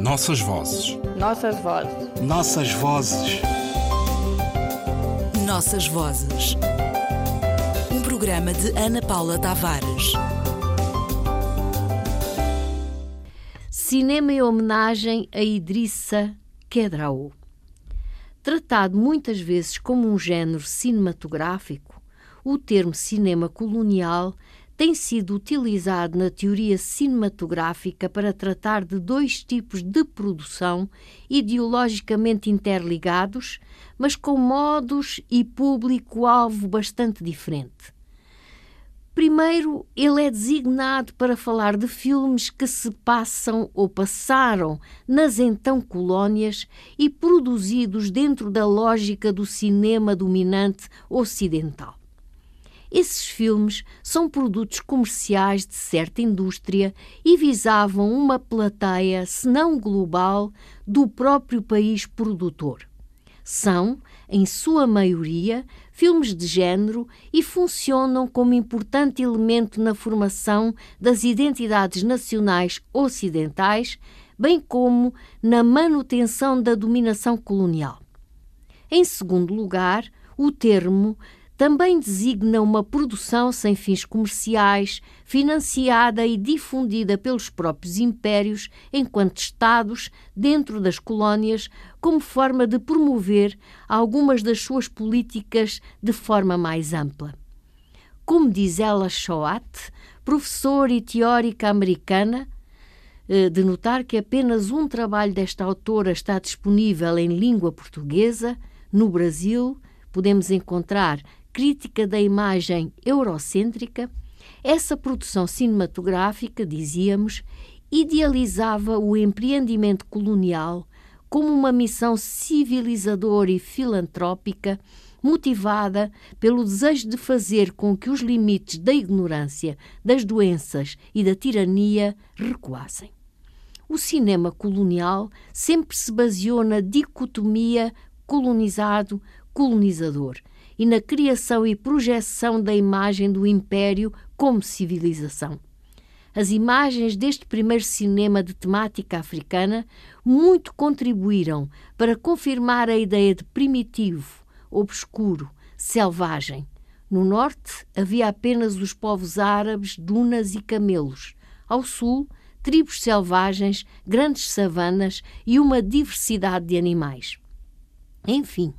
Nossas vozes. Nossas vozes. Nossas vozes. Nossas vozes. Um programa de Ana Paula Tavares. Cinema em homenagem a Idrissa Kedraou. Tratado muitas vezes como um género cinematográfico, o termo cinema colonial tem sido utilizado na teoria cinematográfica para tratar de dois tipos de produção ideologicamente interligados, mas com modos e público-alvo bastante diferente. Primeiro, ele é designado para falar de filmes que se passam ou passaram nas então colónias e produzidos dentro da lógica do cinema dominante ocidental. Esses filmes são produtos comerciais de certa indústria e visavam uma plateia, se não global, do próprio país produtor. São, em sua maioria, filmes de género e funcionam como importante elemento na formação das identidades nacionais ocidentais, bem como na manutenção da dominação colonial. Em segundo lugar, o termo também designa uma produção sem fins comerciais, financiada e difundida pelos próprios impérios enquanto Estados dentro das colónias, como forma de promover algumas das suas políticas de forma mais ampla. Como diz ela Shoat, professora e teórica americana, eh, de notar que apenas um trabalho desta autora está disponível em língua portuguesa, no Brasil, podemos encontrar crítica da imagem eurocêntrica, essa produção cinematográfica, dizíamos, idealizava o empreendimento colonial como uma missão civilizadora e filantrópica motivada pelo desejo de fazer com que os limites da ignorância, das doenças e da tirania recuassem. O cinema colonial sempre se baseou na dicotomia colonizado-colonizador e na criação e projeção da imagem do Império como civilização. As imagens deste primeiro cinema de temática africana muito contribuíram para confirmar a ideia de primitivo, obscuro, selvagem. No norte havia apenas os povos árabes, dunas e camelos. Ao sul, tribos selvagens, grandes savanas e uma diversidade de animais. Enfim,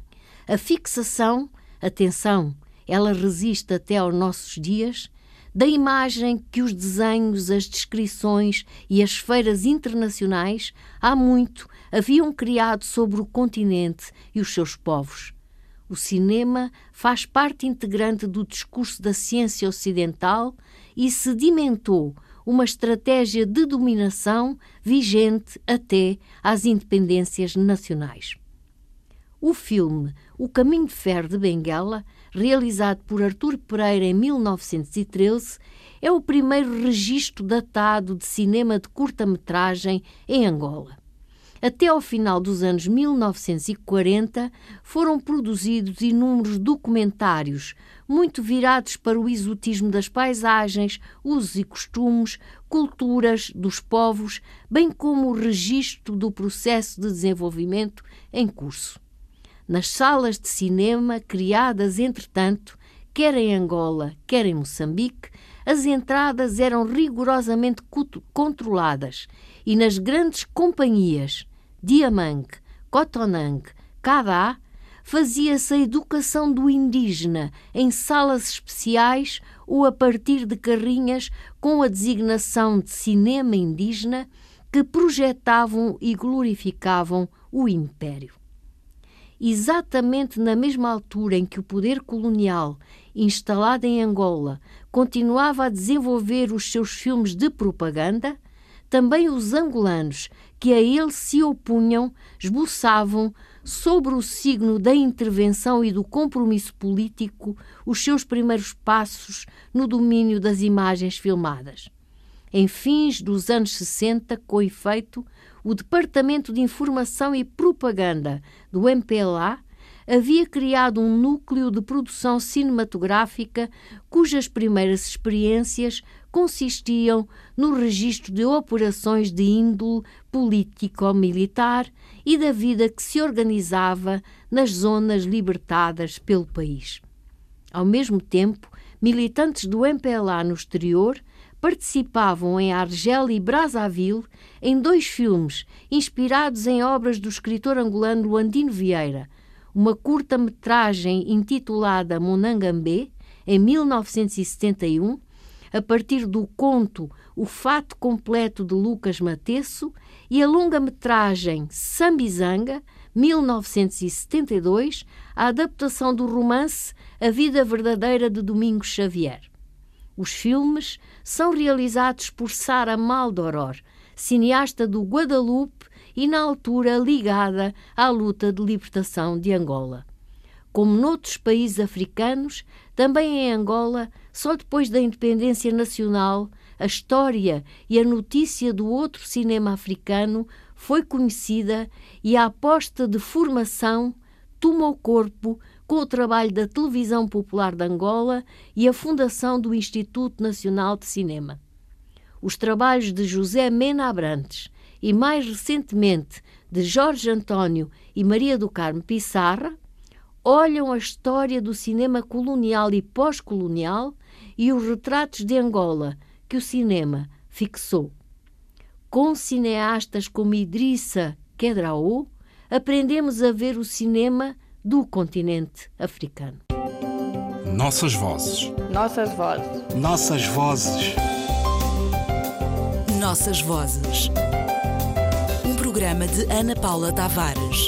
a fixação atenção, ela resiste até aos nossos dias, da imagem que os desenhos, as descrições e as feiras internacionais há muito haviam criado sobre o continente e os seus povos. O cinema faz parte integrante do discurso da ciência ocidental e sedimentou uma estratégia de dominação vigente até às independências nacionais. O filme O Caminho de Ferro de Benguela, realizado por Artur Pereira em 1913, é o primeiro registro datado de cinema de curta-metragem em Angola. Até ao final dos anos 1940 foram produzidos inúmeros documentários, muito virados para o exotismo das paisagens, usos e costumes, culturas dos povos, bem como o registro do processo de desenvolvimento em curso nas salas de cinema criadas, entretanto, quer em Angola, quer em Moçambique, as entradas eram rigorosamente controladas e nas grandes companhias Diamang, Cotonang, Cada, fazia-se a educação do indígena em salas especiais ou a partir de carrinhas com a designação de cinema indígena que projetavam e glorificavam o império exatamente na mesma altura em que o poder colonial, instalado em Angola, continuava a desenvolver os seus filmes de propaganda, também os angolanos, que a ele se opunham, esboçavam, sobre o signo da intervenção e do compromisso político, os seus primeiros passos no domínio das imagens filmadas. Em fins dos anos 60, com efeito, o Departamento de Informação e Propaganda do MPLA havia criado um núcleo de produção cinematográfica cujas primeiras experiências consistiam no registro de operações de índole político-militar e da vida que se organizava nas zonas libertadas pelo país. Ao mesmo tempo, militantes do MPLA no exterior participavam em Argel e Brazzaville em dois filmes inspirados em obras do escritor angolano Luandino Vieira, uma curta-metragem intitulada Monangambé, em 1971, a partir do conto O Fato Completo de Lucas Matesso, e a longa-metragem Sambizanga, 1972, a adaptação do romance A Vida Verdadeira de Domingos Xavier. Os filmes são realizados por Sara Maldoror, cineasta do Guadalupe e, na altura, ligada à luta de libertação de Angola. Como noutros países africanos, também em Angola, só depois da independência nacional, a história e a notícia do outro cinema africano foi conhecida e a aposta de formação tomou corpo com o trabalho da Televisão Popular de Angola e a fundação do Instituto Nacional de Cinema. Os trabalhos de José Mena Abrantes e, mais recentemente, de Jorge António e Maria do Carmo Pissarra, olham a história do cinema colonial e pós-colonial e os retratos de Angola que o cinema fixou. Com cineastas como Idrissa Kedraou, aprendemos a ver o cinema do continente africano. Nossas vozes. Nossas vozes. Nossas vozes. Nossas vozes. Um programa de Ana Paula Tavares.